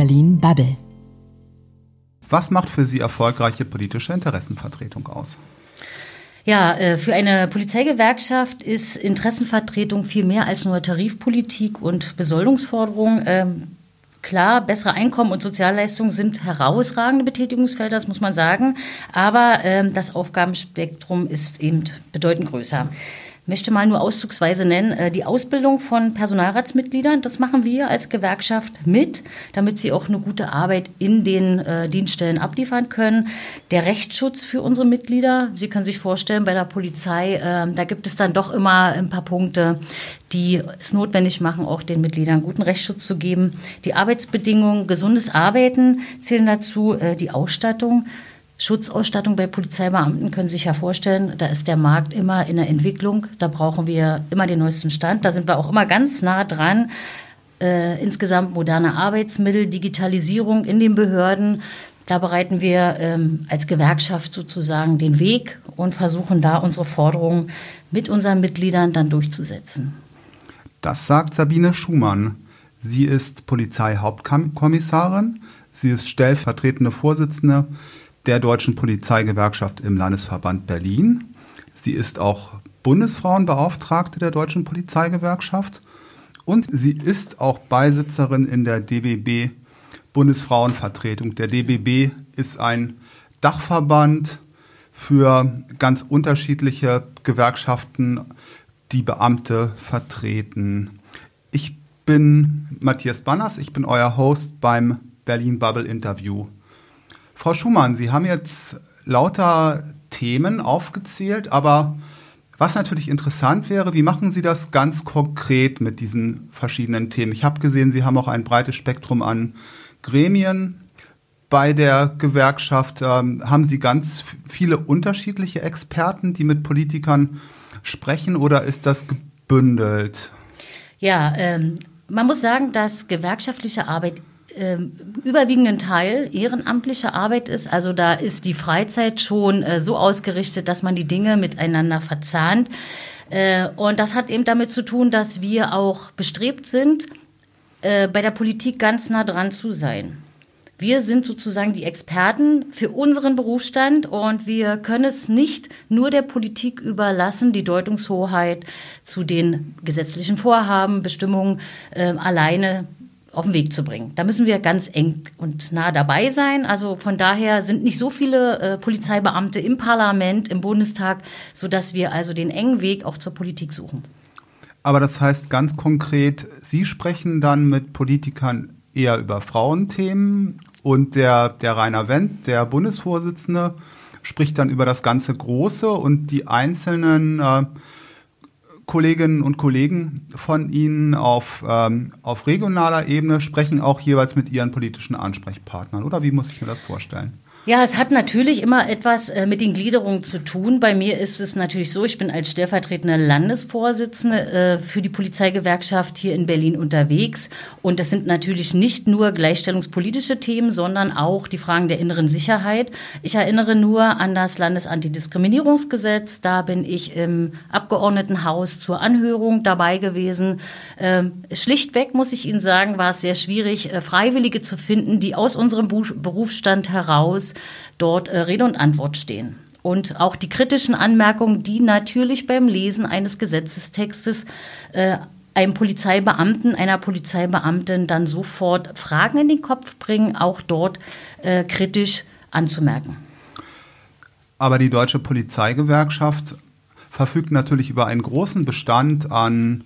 Berlin Bubble. Was macht für Sie erfolgreiche politische Interessenvertretung aus? Ja, äh, für eine Polizeigewerkschaft ist Interessenvertretung viel mehr als nur Tarifpolitik und Besoldungsforderung. Ähm, klar, bessere Einkommen und Sozialleistungen sind herausragende Betätigungsfelder, das muss man sagen. Aber ähm, das Aufgabenspektrum ist eben bedeutend größer möchte mal nur auszugsweise nennen, äh, die Ausbildung von Personalratsmitgliedern. Das machen wir als Gewerkschaft mit, damit sie auch eine gute Arbeit in den äh, Dienststellen abliefern können. Der Rechtsschutz für unsere Mitglieder. Sie können sich vorstellen, bei der Polizei, äh, da gibt es dann doch immer ein paar Punkte, die es notwendig machen, auch den Mitgliedern guten Rechtsschutz zu geben. Die Arbeitsbedingungen, gesundes Arbeiten zählen dazu, äh, die Ausstattung. Schutzausstattung bei Polizeibeamten können Sie sich ja vorstellen, da ist der Markt immer in der Entwicklung. Da brauchen wir immer den neuesten Stand. Da sind wir auch immer ganz nah dran. Äh, insgesamt moderne Arbeitsmittel, Digitalisierung in den Behörden. Da bereiten wir ähm, als Gewerkschaft sozusagen den Weg und versuchen da unsere Forderungen mit unseren Mitgliedern dann durchzusetzen. Das sagt Sabine Schumann. Sie ist Polizeihauptkommissarin. Sie ist stellvertretende Vorsitzende der Deutschen Polizeigewerkschaft im Landesverband Berlin. Sie ist auch Bundesfrauenbeauftragte der Deutschen Polizeigewerkschaft und sie ist auch Beisitzerin in der DBB Bundesfrauenvertretung. Der DBB ist ein Dachverband für ganz unterschiedliche Gewerkschaften, die Beamte vertreten. Ich bin Matthias Banners, ich bin euer Host beim Berlin Bubble Interview. Frau Schumann, Sie haben jetzt lauter Themen aufgezählt, aber was natürlich interessant wäre, wie machen Sie das ganz konkret mit diesen verschiedenen Themen? Ich habe gesehen, Sie haben auch ein breites Spektrum an Gremien bei der Gewerkschaft. Ähm, haben Sie ganz viele unterschiedliche Experten, die mit Politikern sprechen oder ist das gebündelt? Ja, ähm, man muss sagen, dass gewerkschaftliche Arbeit überwiegenden Teil ehrenamtliche Arbeit ist. Also da ist die Freizeit schon äh, so ausgerichtet, dass man die Dinge miteinander verzahnt. Äh, und das hat eben damit zu tun, dass wir auch bestrebt sind, äh, bei der Politik ganz nah dran zu sein. Wir sind sozusagen die Experten für unseren Berufsstand und wir können es nicht nur der Politik überlassen, die Deutungshoheit zu den gesetzlichen Vorhaben, Bestimmungen äh, alleine auf den Weg zu bringen. Da müssen wir ganz eng und nah dabei sein. Also von daher sind nicht so viele äh, Polizeibeamte im Parlament, im Bundestag, sodass wir also den engen Weg auch zur Politik suchen. Aber das heißt ganz konkret, Sie sprechen dann mit Politikern eher über Frauenthemen und der, der Rainer Wendt, der Bundesvorsitzende, spricht dann über das ganze Große und die einzelnen äh, Kolleginnen und Kollegen von Ihnen auf, ähm, auf regionaler Ebene sprechen auch jeweils mit Ihren politischen Ansprechpartnern. Oder wie muss ich mir das vorstellen? Ja, es hat natürlich immer etwas äh, mit den Gliederungen zu tun. Bei mir ist es natürlich so, ich bin als stellvertretende Landesvorsitzende äh, für die Polizeigewerkschaft hier in Berlin unterwegs. Und das sind natürlich nicht nur gleichstellungspolitische Themen, sondern auch die Fragen der inneren Sicherheit. Ich erinnere nur an das Landesantidiskriminierungsgesetz. Da bin ich im Abgeordnetenhaus zur Anhörung dabei gewesen. Ähm, schlichtweg, muss ich Ihnen sagen, war es sehr schwierig, äh, Freiwillige zu finden, die aus unserem Berufsstand heraus dort äh, Rede und Antwort stehen. Und auch die kritischen Anmerkungen, die natürlich beim Lesen eines Gesetzestextes äh, einem Polizeibeamten, einer Polizeibeamtin dann sofort Fragen in den Kopf bringen, auch dort äh, kritisch anzumerken. Aber die Deutsche Polizeigewerkschaft verfügt natürlich über einen großen Bestand an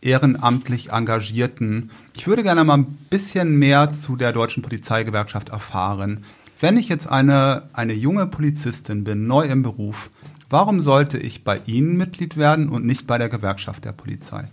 ehrenamtlich Engagierten. Ich würde gerne mal ein bisschen mehr zu der Deutschen Polizeigewerkschaft erfahren. Wenn ich jetzt eine, eine junge Polizistin bin, neu im Beruf, warum sollte ich bei Ihnen Mitglied werden und nicht bei der Gewerkschaft der Polizei?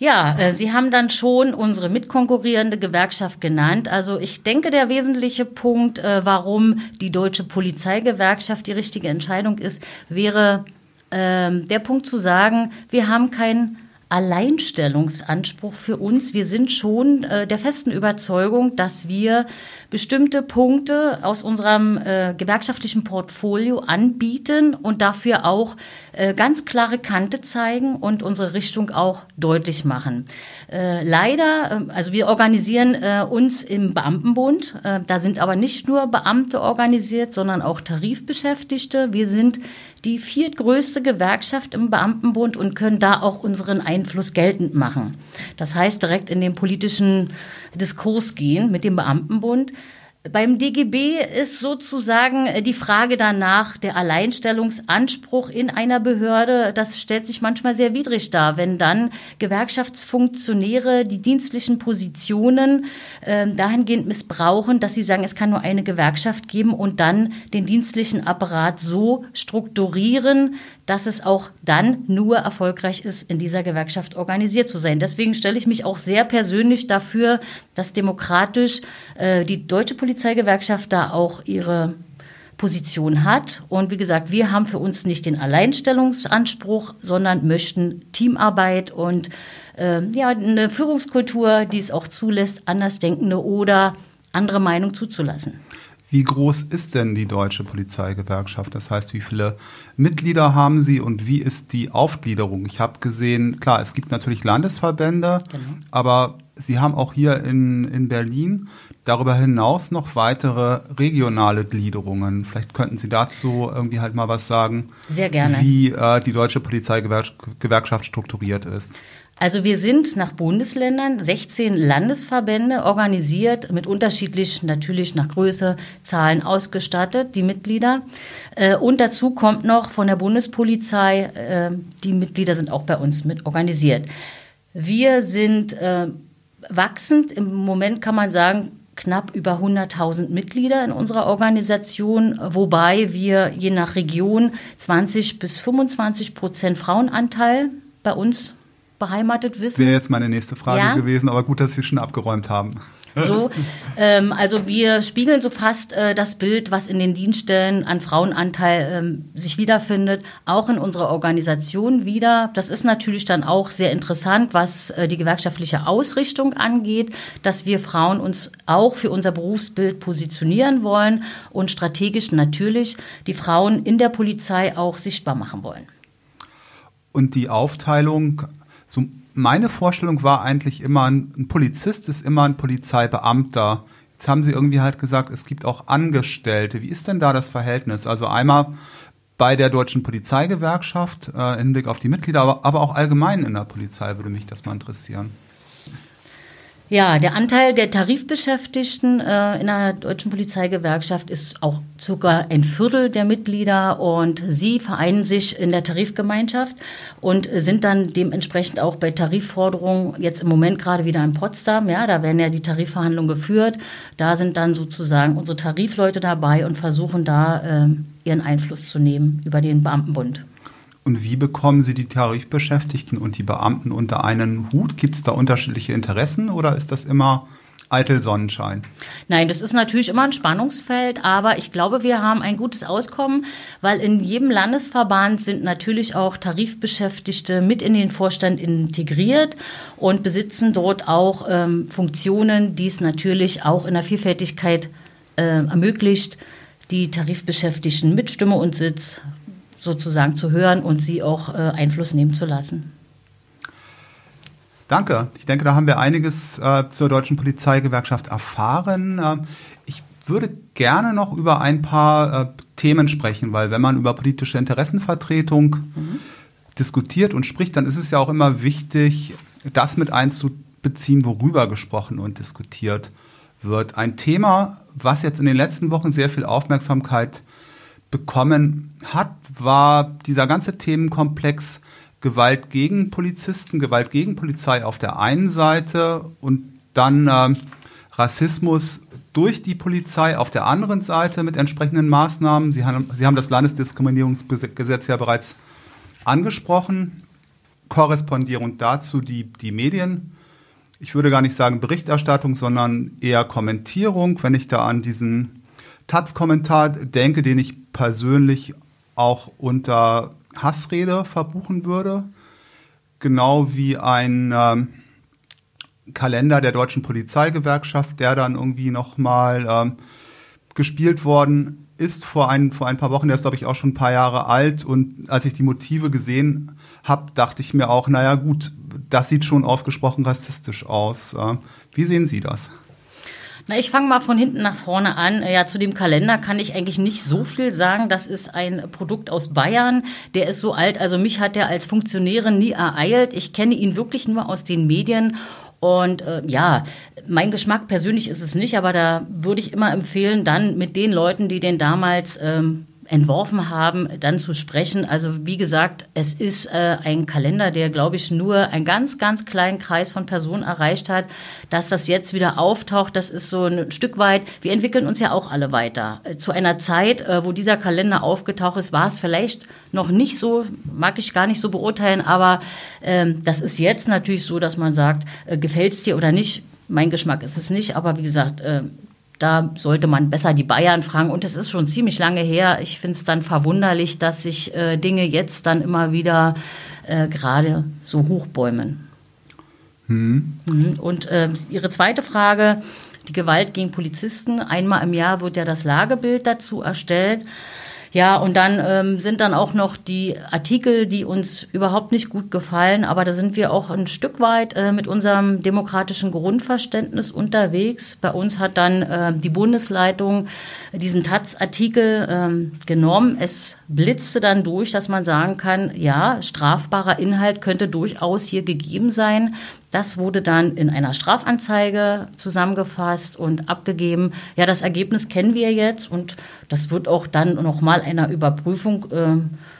Ja, äh, Sie haben dann schon unsere mitkonkurrierende Gewerkschaft genannt. Also ich denke, der wesentliche Punkt, äh, warum die deutsche Polizeigewerkschaft die richtige Entscheidung ist, wäre äh, der Punkt zu sagen, wir haben kein Alleinstellungsanspruch für uns. Wir sind schon äh, der festen Überzeugung, dass wir bestimmte Punkte aus unserem äh, gewerkschaftlichen Portfolio anbieten und dafür auch äh, ganz klare Kante zeigen und unsere Richtung auch deutlich machen. Äh, leider, äh, also wir organisieren äh, uns im Beamtenbund. Äh, da sind aber nicht nur Beamte organisiert, sondern auch Tarifbeschäftigte. Wir sind die viertgrößte Gewerkschaft im Beamtenbund und können da auch unseren Einfluss geltend machen. Das heißt, direkt in den politischen Diskurs gehen mit dem Beamtenbund. Beim DGB ist sozusagen die Frage danach, der Alleinstellungsanspruch in einer Behörde, das stellt sich manchmal sehr widrig dar, wenn dann Gewerkschaftsfunktionäre die dienstlichen Positionen äh, dahingehend missbrauchen, dass sie sagen, es kann nur eine Gewerkschaft geben und dann den dienstlichen Apparat so strukturieren, dass es auch dann nur erfolgreich ist, in dieser Gewerkschaft organisiert zu sein. Deswegen stelle ich mich auch sehr persönlich dafür, dass demokratisch äh, die deutsche Polizeigewerkschaft da auch ihre Position hat. Und wie gesagt, wir haben für uns nicht den Alleinstellungsanspruch, sondern möchten Teamarbeit und äh, ja, eine Führungskultur, die es auch zulässt, Andersdenkende oder andere Meinung zuzulassen. Wie groß ist denn die deutsche Polizeigewerkschaft? Das heißt, wie viele Mitglieder haben Sie und wie ist die Aufgliederung? Ich habe gesehen, klar, es gibt natürlich Landesverbände, genau. aber Sie haben auch hier in, in Berlin darüber hinaus noch weitere regionale Gliederungen. Vielleicht könnten Sie dazu irgendwie halt mal was sagen. Sehr gerne. Wie äh, die deutsche Polizeigewerkschaft strukturiert ist. Also wir sind nach Bundesländern 16 Landesverbände organisiert, mit unterschiedlich natürlich nach Größe, Zahlen ausgestattet, die Mitglieder. Äh, und dazu kommt noch von der Bundespolizei, äh, die Mitglieder sind auch bei uns mit organisiert. Wir sind äh, wachsend, im Moment kann man sagen, knapp über 100.000 Mitglieder in unserer Organisation, wobei wir je nach Region 20 bis 25 Prozent Frauenanteil bei uns beheimatet wissen. Wäre jetzt meine nächste Frage ja? gewesen, aber gut, dass Sie schon abgeräumt haben. So, ähm, also wir spiegeln so fast äh, das Bild, was in den Dienststellen an Frauenanteil ähm, sich wiederfindet, auch in unserer Organisation wieder. Das ist natürlich dann auch sehr interessant, was äh, die gewerkschaftliche Ausrichtung angeht, dass wir Frauen uns auch für unser Berufsbild positionieren wollen und strategisch natürlich die Frauen in der Polizei auch sichtbar machen wollen. Und die Aufteilung so meine Vorstellung war eigentlich immer, ein Polizist ist immer ein Polizeibeamter. Jetzt haben Sie irgendwie halt gesagt, es gibt auch Angestellte. Wie ist denn da das Verhältnis? Also einmal bei der Deutschen Polizeigewerkschaft äh, im Hinblick auf die Mitglieder, aber, aber auch allgemein in der Polizei würde mich das mal interessieren. Ja, der Anteil der Tarifbeschäftigten äh, in der Deutschen Polizeigewerkschaft ist auch circa ein Viertel der Mitglieder und sie vereinen sich in der Tarifgemeinschaft und sind dann dementsprechend auch bei Tarifforderungen jetzt im Moment gerade wieder in Potsdam. Ja, da werden ja die Tarifverhandlungen geführt. Da sind dann sozusagen unsere Tarifleute dabei und versuchen da äh, ihren Einfluss zu nehmen über den Beamtenbund. Und wie bekommen Sie die Tarifbeschäftigten und die Beamten unter einen Hut? Gibt es da unterschiedliche Interessen oder ist das immer eitel Sonnenschein? Nein, das ist natürlich immer ein Spannungsfeld, aber ich glaube, wir haben ein gutes Auskommen, weil in jedem Landesverband sind natürlich auch Tarifbeschäftigte mit in den Vorstand integriert und besitzen dort auch ähm, Funktionen, die es natürlich auch in der Vielfältigkeit äh, ermöglicht, die Tarifbeschäftigten mit Stimme und Sitz sozusagen zu hören und sie auch äh, Einfluss nehmen zu lassen. Danke. Ich denke, da haben wir einiges äh, zur deutschen Polizeigewerkschaft erfahren. Äh, ich würde gerne noch über ein paar äh, Themen sprechen, weil wenn man über politische Interessenvertretung mhm. diskutiert und spricht, dann ist es ja auch immer wichtig, das mit einzubeziehen, worüber gesprochen und diskutiert wird. Ein Thema, was jetzt in den letzten Wochen sehr viel Aufmerksamkeit bekommen hat, war dieser ganze Themenkomplex Gewalt gegen Polizisten, Gewalt gegen Polizei auf der einen Seite und dann äh, Rassismus durch die Polizei auf der anderen Seite mit entsprechenden Maßnahmen. Sie haben, Sie haben das Landesdiskriminierungsgesetz ja bereits angesprochen. Korrespondierend dazu die, die Medien. Ich würde gar nicht sagen Berichterstattung, sondern eher Kommentierung, wenn ich da an diesen Taz-Kommentar denke, den ich persönlich auch unter Hassrede verbuchen würde. genau wie ein ähm, Kalender der deutschen Polizeigewerkschaft, der dann irgendwie nochmal ähm, gespielt worden ist vor ein, vor ein paar Wochen. Der ist, glaube ich, auch schon ein paar Jahre alt. Und als ich die Motive gesehen habe, dachte ich mir auch, naja gut, das sieht schon ausgesprochen rassistisch aus. Äh, wie sehen Sie das? Na, ich fange mal von hinten nach vorne an. Ja, zu dem Kalender kann ich eigentlich nicht so viel sagen. Das ist ein Produkt aus Bayern. Der ist so alt. Also mich hat der als Funktionärin nie ereilt. Ich kenne ihn wirklich nur aus den Medien. Und äh, ja, mein Geschmack persönlich ist es nicht, aber da würde ich immer empfehlen, dann mit den Leuten, die den damals ähm, entworfen haben, dann zu sprechen. Also wie gesagt, es ist äh, ein Kalender, der, glaube ich, nur einen ganz, ganz kleinen Kreis von Personen erreicht hat. Dass das jetzt wieder auftaucht, das ist so ein Stück weit, wir entwickeln uns ja auch alle weiter. Äh, zu einer Zeit, äh, wo dieser Kalender aufgetaucht ist, war es vielleicht noch nicht so, mag ich gar nicht so beurteilen, aber ähm, das ist jetzt natürlich so, dass man sagt, äh, gefällt es dir oder nicht? Mein Geschmack ist es nicht, aber wie gesagt, äh, da sollte man besser die Bayern fragen. Und es ist schon ziemlich lange her. Ich finde es dann verwunderlich, dass sich äh, Dinge jetzt dann immer wieder äh, gerade so hochbäumen. Hm. Mhm. Und äh, Ihre zweite Frage, die Gewalt gegen Polizisten. Einmal im Jahr wird ja das Lagebild dazu erstellt. Ja, und dann ähm, sind dann auch noch die Artikel, die uns überhaupt nicht gut gefallen, aber da sind wir auch ein Stück weit äh, mit unserem demokratischen Grundverständnis unterwegs. Bei uns hat dann äh, die Bundesleitung diesen Taz-Artikel ähm, genommen. Es blitzte dann durch, dass man sagen kann, ja, strafbarer Inhalt könnte durchaus hier gegeben sein. Das wurde dann in einer Strafanzeige zusammengefasst und abgegeben. Ja, das Ergebnis kennen wir jetzt und das wird auch dann nochmal einer Überprüfung äh,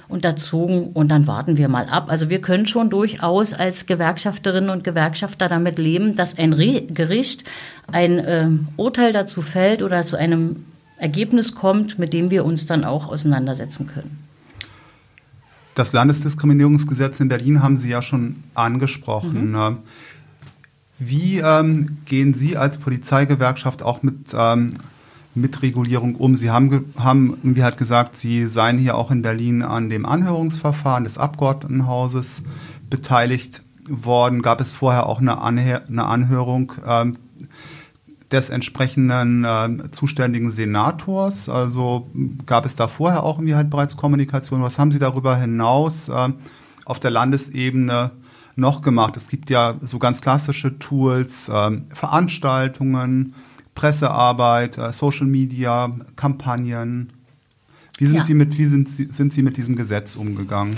unterzogen und dann warten wir mal ab. Also wir können schon durchaus als Gewerkschafterinnen und Gewerkschafter damit leben, dass ein Re Gericht ein äh, Urteil dazu fällt oder zu einem Ergebnis kommt, mit dem wir uns dann auch auseinandersetzen können. Das Landesdiskriminierungsgesetz in Berlin haben Sie ja schon angesprochen. Mhm. Ne? Wie ähm, gehen Sie als Polizeigewerkschaft auch mit, ähm, mit Regulierung um? Sie haben, haben irgendwie halt gesagt, Sie seien hier auch in Berlin an dem Anhörungsverfahren des Abgeordnetenhauses beteiligt worden. Gab es vorher auch eine, Anhör eine Anhörung ähm, des entsprechenden äh, zuständigen Senators. Also gab es da vorher auch irgendwie halt bereits Kommunikation. Was haben Sie darüber hinaus äh, auf der Landesebene noch gemacht? Es gibt ja so ganz klassische Tools, äh, Veranstaltungen, Pressearbeit, äh, Social Media, Kampagnen. Wie sind, ja. Sie, mit, wie sind, Sie, sind Sie mit diesem Gesetz umgegangen?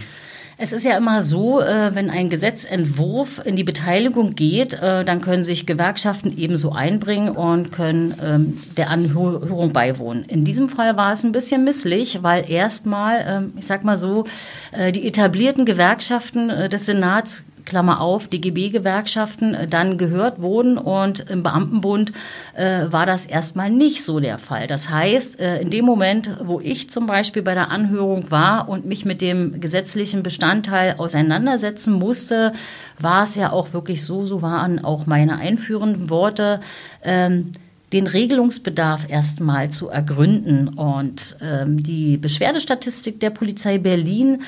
Es ist ja immer so, äh, wenn ein Gesetzentwurf in die Beteiligung geht, äh, dann können sich Gewerkschaften ebenso einbringen und können ähm, der Anhörung beiwohnen. In diesem Fall war es ein bisschen misslich, weil erstmal, ähm, ich sag mal so, äh, die etablierten Gewerkschaften des Senats Klammer auf, DGB-Gewerkschaften äh, dann gehört wurden und im Beamtenbund äh, war das erstmal nicht so der Fall. Das heißt, äh, in dem Moment, wo ich zum Beispiel bei der Anhörung war und mich mit dem gesetzlichen Bestandteil auseinandersetzen musste, war es ja auch wirklich so, so waren auch meine einführenden Worte, ähm, den Regelungsbedarf erstmal zu ergründen. Und ähm, die Beschwerdestatistik der Polizei Berlin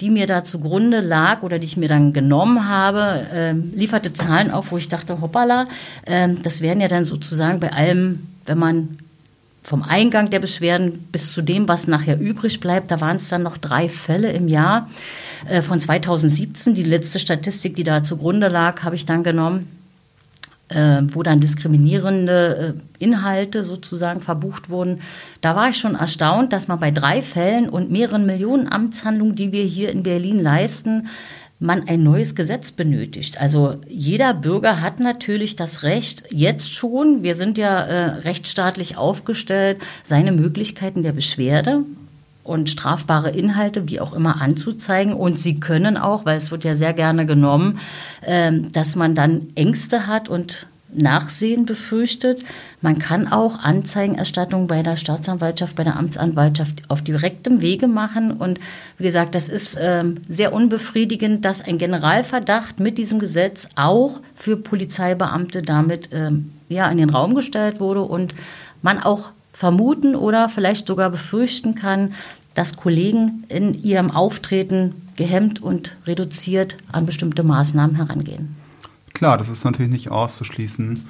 die mir da zugrunde lag oder die ich mir dann genommen habe, äh, lieferte Zahlen auf, wo ich dachte, hoppala, äh, das wären ja dann sozusagen bei allem, wenn man vom Eingang der Beschwerden bis zu dem, was nachher übrig bleibt, da waren es dann noch drei Fälle im Jahr äh, von 2017. Die letzte Statistik, die da zugrunde lag, habe ich dann genommen äh, wo dann diskriminierende äh, Inhalte sozusagen verbucht wurden. Da war ich schon erstaunt, dass man bei drei Fällen und mehreren Millionen Amtshandlungen, die wir hier in Berlin leisten, man ein neues Gesetz benötigt. Also jeder Bürger hat natürlich das Recht, jetzt schon, wir sind ja äh, rechtsstaatlich aufgestellt, seine Möglichkeiten der Beschwerde und strafbare Inhalte, wie auch immer, anzuzeigen. Und sie können auch, weil es wird ja sehr gerne genommen, ähm, dass man dann Ängste hat und Nachsehen befürchtet. Man kann auch Anzeigenerstattung bei der Staatsanwaltschaft, bei der Amtsanwaltschaft auf direktem Wege machen. Und wie gesagt, das ist ähm, sehr unbefriedigend, dass ein Generalverdacht mit diesem Gesetz auch für Polizeibeamte damit ähm, ja, in den Raum gestellt wurde und man auch vermuten oder vielleicht sogar befürchten kann, dass Kollegen in ihrem Auftreten gehemmt und reduziert an bestimmte Maßnahmen herangehen. Klar, das ist natürlich nicht auszuschließen.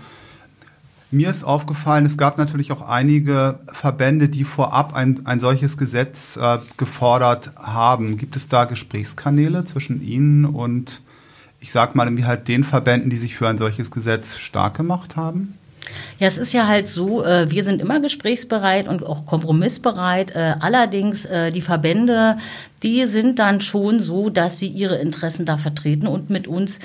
Mir ist aufgefallen, es gab natürlich auch einige Verbände, die vorab ein, ein solches Gesetz äh, gefordert haben. Gibt es da Gesprächskanäle zwischen Ihnen und, ich sag mal, irgendwie halt den Verbänden, die sich für ein solches Gesetz stark gemacht haben? Ja, es ist ja halt so, äh, wir sind immer gesprächsbereit und auch kompromissbereit. Äh, allerdings äh, die Verbände, die sind dann schon so, dass sie ihre Interessen da vertreten und mit uns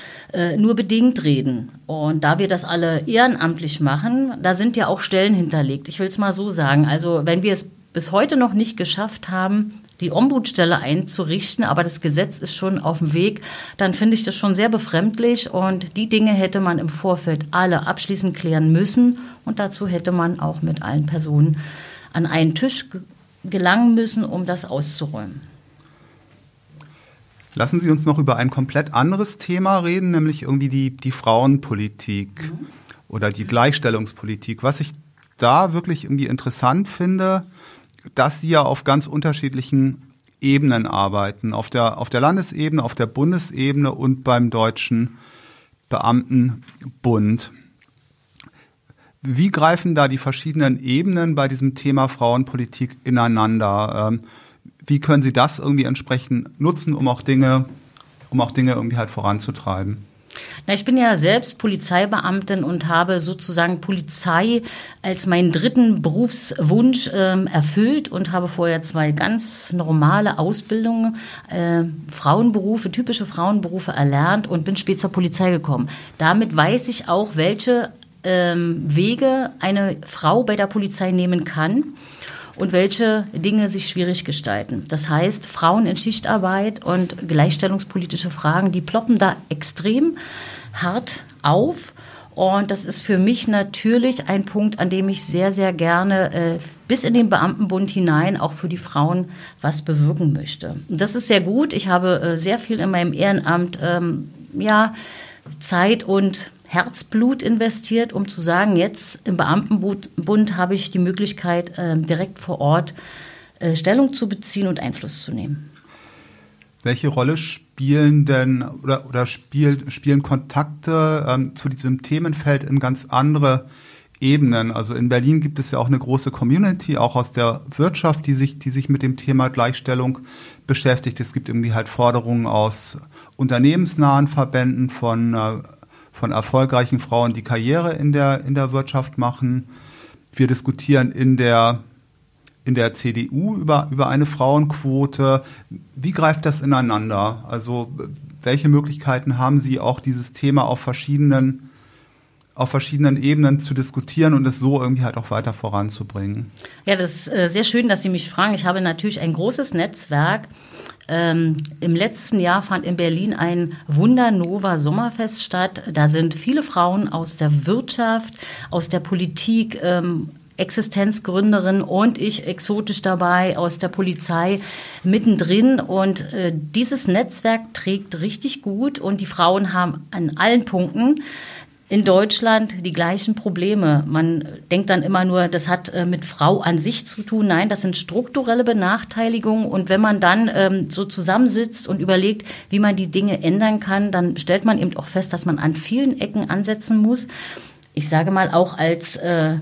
nur bedingt reden. Und da wir das alle ehrenamtlich machen, da sind ja auch Stellen hinterlegt. Ich will es mal so sagen. Also wenn wir es bis heute noch nicht geschafft haben, die Ombudsstelle einzurichten, aber das Gesetz ist schon auf dem Weg, dann finde ich das schon sehr befremdlich und die Dinge hätte man im Vorfeld alle abschließend klären müssen und dazu hätte man auch mit allen Personen an einen Tisch gelangen müssen, um das auszuräumen. Lassen Sie uns noch über ein komplett anderes Thema reden, nämlich irgendwie die, die Frauenpolitik mhm. oder die Gleichstellungspolitik. Was ich da wirklich irgendwie interessant finde, dass sie ja auf ganz unterschiedlichen Ebenen arbeiten. Auf der, auf der Landesebene, auf der Bundesebene und beim Deutschen Beamtenbund. Wie greifen da die verschiedenen Ebenen bei diesem Thema Frauenpolitik ineinander? Ähm, wie können Sie das irgendwie entsprechend nutzen, um auch Dinge, um auch Dinge irgendwie halt voranzutreiben? Na, ich bin ja selbst Polizeibeamtin und habe sozusagen Polizei als meinen dritten Berufswunsch äh, erfüllt und habe vorher zwei ganz normale Ausbildungen, äh, Frauenberufe, typische Frauenberufe erlernt und bin spät zur Polizei gekommen. Damit weiß ich auch, welche ähm, Wege eine Frau bei der Polizei nehmen kann und welche Dinge sich schwierig gestalten. Das heißt, Frauen in Schichtarbeit und gleichstellungspolitische Fragen, die ploppen da extrem hart auf. Und das ist für mich natürlich ein Punkt, an dem ich sehr, sehr gerne äh, bis in den Beamtenbund hinein auch für die Frauen was bewirken möchte. Und das ist sehr gut. Ich habe äh, sehr viel in meinem Ehrenamt ähm, ja, Zeit und Herzblut investiert, um zu sagen, jetzt im Beamtenbund habe ich die Möglichkeit, äh, direkt vor Ort äh, Stellung zu beziehen und Einfluss zu nehmen. Welche Rolle spielen denn oder, oder spiel, spielen Kontakte ähm, zu diesem Themenfeld in ganz andere Ebenen? Also in Berlin gibt es ja auch eine große Community, auch aus der Wirtschaft, die sich, die sich mit dem Thema Gleichstellung beschäftigt. Es gibt irgendwie halt Forderungen aus unternehmensnahen Verbänden von äh, von erfolgreichen Frauen, die Karriere in der, in der Wirtschaft machen. Wir diskutieren in der, in der CDU über, über eine Frauenquote. Wie greift das ineinander? Also welche Möglichkeiten haben Sie auch dieses Thema auf verschiedenen auf verschiedenen Ebenen zu diskutieren und es so irgendwie halt auch weiter voranzubringen. Ja, das ist äh, sehr schön, dass Sie mich fragen. Ich habe natürlich ein großes Netzwerk ähm, Im letzten Jahr fand in Berlin ein Wundernova Sommerfest statt. Da sind viele Frauen aus der Wirtschaft, aus der Politik, ähm, Existenzgründerin und ich exotisch dabei aus der Polizei mittendrin. Und äh, dieses Netzwerk trägt richtig gut und die Frauen haben an allen Punkten in Deutschland die gleichen Probleme. Man denkt dann immer nur, das hat äh, mit Frau an sich zu tun. Nein, das sind strukturelle Benachteiligungen. Und wenn man dann ähm, so zusammensitzt und überlegt, wie man die Dinge ändern kann, dann stellt man eben auch fest, dass man an vielen Ecken ansetzen muss. Ich sage mal auch als äh,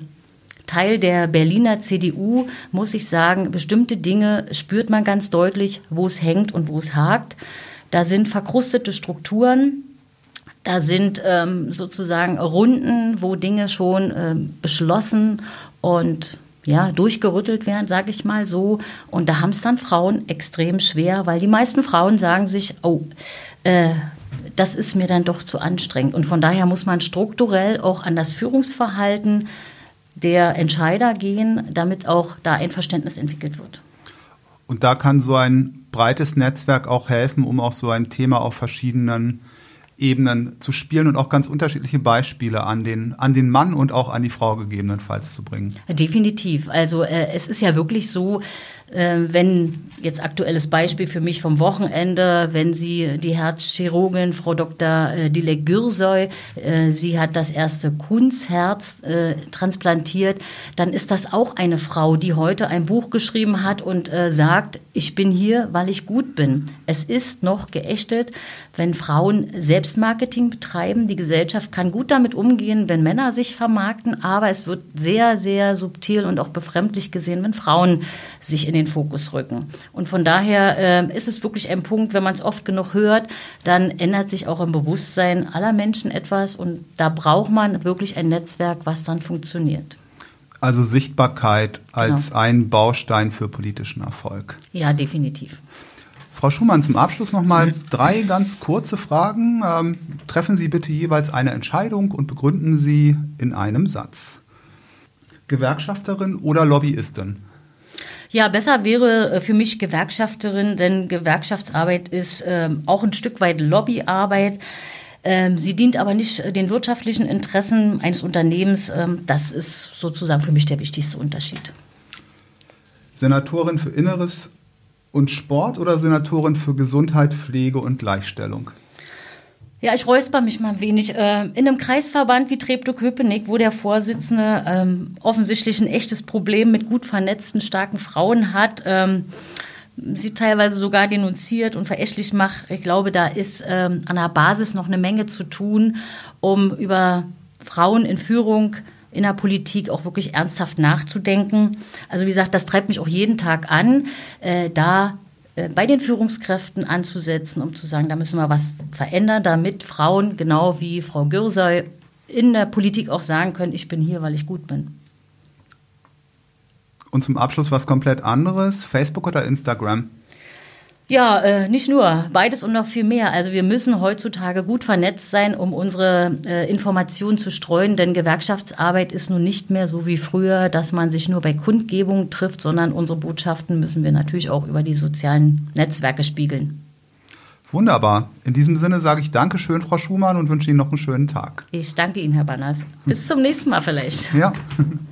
Teil der Berliner CDU muss ich sagen, bestimmte Dinge spürt man ganz deutlich, wo es hängt und wo es hakt. Da sind verkrustete Strukturen, da sind ähm, sozusagen Runden, wo Dinge schon äh, beschlossen und ja, durchgerüttelt werden, sage ich mal so. Und da haben es dann Frauen extrem schwer, weil die meisten Frauen sagen sich, oh, äh, das ist mir dann doch zu anstrengend. Und von daher muss man strukturell auch an das Führungsverhalten der Entscheider gehen, damit auch da ein Verständnis entwickelt wird. Und da kann so ein breites Netzwerk auch helfen, um auch so ein Thema auf verschiedenen Ebenen zu spielen und auch ganz unterschiedliche Beispiele an den, an den Mann und auch an die Frau gegebenenfalls zu bringen. Definitiv. Also äh, es ist ja wirklich so, wenn jetzt aktuelles Beispiel für mich vom Wochenende, wenn Sie die Herzchirurgin Frau Dr. Äh, Dilek Gürsoy, äh, sie hat das erste Kunstherz äh, transplantiert, dann ist das auch eine Frau, die heute ein Buch geschrieben hat und sagt, ich bin hier, weil ich gut bin. Es ist noch geächtet, wenn Frauen Selbstmarketing betreiben. Die Gesellschaft kann gut damit umgehen, wenn Männer sich vermarkten, aber es wird sehr, sehr subtil und auch befremdlich gesehen, wenn Frauen sich in den Fokus rücken. Und von daher äh, ist es wirklich ein Punkt, wenn man es oft genug hört, dann ändert sich auch im Bewusstsein aller Menschen etwas und da braucht man wirklich ein Netzwerk, was dann funktioniert. Also Sichtbarkeit als genau. ein Baustein für politischen Erfolg. Ja, definitiv. Frau Schumann, zum Abschluss noch mal drei ganz kurze Fragen. Ähm, treffen Sie bitte jeweils eine Entscheidung und begründen Sie in einem Satz. Gewerkschafterin oder Lobbyistin? Ja, besser wäre äh, für mich Gewerkschafterin, denn Gewerkschaftsarbeit ist äh, auch ein Stück weit Lobbyarbeit. Ähm, sie dient aber nicht äh, den wirtschaftlichen Interessen eines Unternehmens. Ähm, das ist sozusagen für mich der wichtigste Unterschied. Senatorin für Inneres und Sport oder Senatorin für Gesundheit, Pflege und Gleichstellung? Ja, ich räusper mich mal ein wenig. Äh, in einem Kreisverband wie Treptow-Köpenick, wo der Vorsitzende ähm, offensichtlich ein echtes Problem mit gut vernetzten, starken Frauen hat, ähm, sie teilweise sogar denunziert und verächtlich macht. Ich glaube, da ist ähm, an der Basis noch eine Menge zu tun, um über Frauen in Führung in der Politik auch wirklich ernsthaft nachzudenken. Also wie gesagt, das treibt mich auch jeden Tag an, äh, da bei den Führungskräften anzusetzen, um zu sagen, da müssen wir was verändern, damit Frauen, genau wie Frau Gürsey, in der Politik auch sagen können, ich bin hier, weil ich gut bin. Und zum Abschluss was komplett anderes, Facebook oder Instagram? Ja, äh, nicht nur, beides und noch viel mehr. Also wir müssen heutzutage gut vernetzt sein, um unsere äh, Informationen zu streuen, denn Gewerkschaftsarbeit ist nun nicht mehr so wie früher, dass man sich nur bei Kundgebungen trifft, sondern unsere Botschaften müssen wir natürlich auch über die sozialen Netzwerke spiegeln. Wunderbar. In diesem Sinne sage ich Dankeschön, Frau Schumann, und wünsche Ihnen noch einen schönen Tag. Ich danke Ihnen, Herr Banners. Bis zum nächsten Mal vielleicht. Ja.